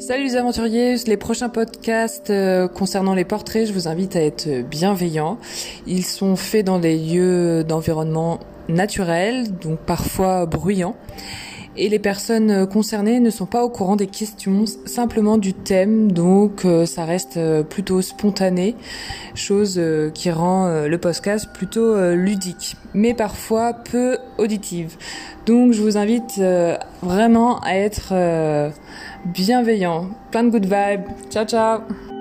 Salut les aventuriers, les prochains podcasts euh, concernant les portraits, je vous invite à être bienveillants. Ils sont faits dans des lieux d'environnement naturel, donc parfois bruyants. Et les personnes concernées ne sont pas au courant des questions, simplement du thème, donc euh, ça reste euh, plutôt spontané, chose qui rend le podcast plutôt ludique, mais parfois peu auditive. Donc je vous invite vraiment à être bienveillant. Plein de good vibes. Ciao ciao